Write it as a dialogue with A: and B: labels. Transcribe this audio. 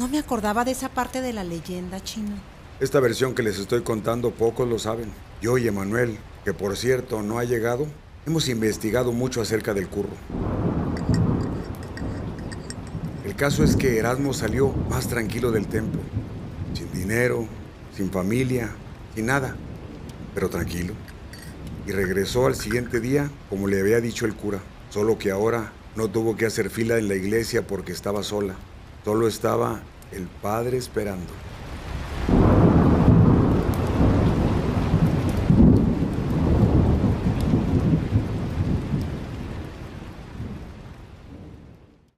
A: No me acordaba de esa parte de la leyenda, chino.
B: Esta versión que les estoy contando pocos lo saben. Yo y Emanuel, que por cierto no ha llegado, hemos investigado mucho acerca del curro. El caso es que Erasmo salió más tranquilo del templo, sin dinero, sin familia, sin nada, pero tranquilo. Y regresó al siguiente día como le había dicho el cura, solo que ahora no tuvo que hacer fila en la iglesia porque estaba sola, solo estaba el padre esperando.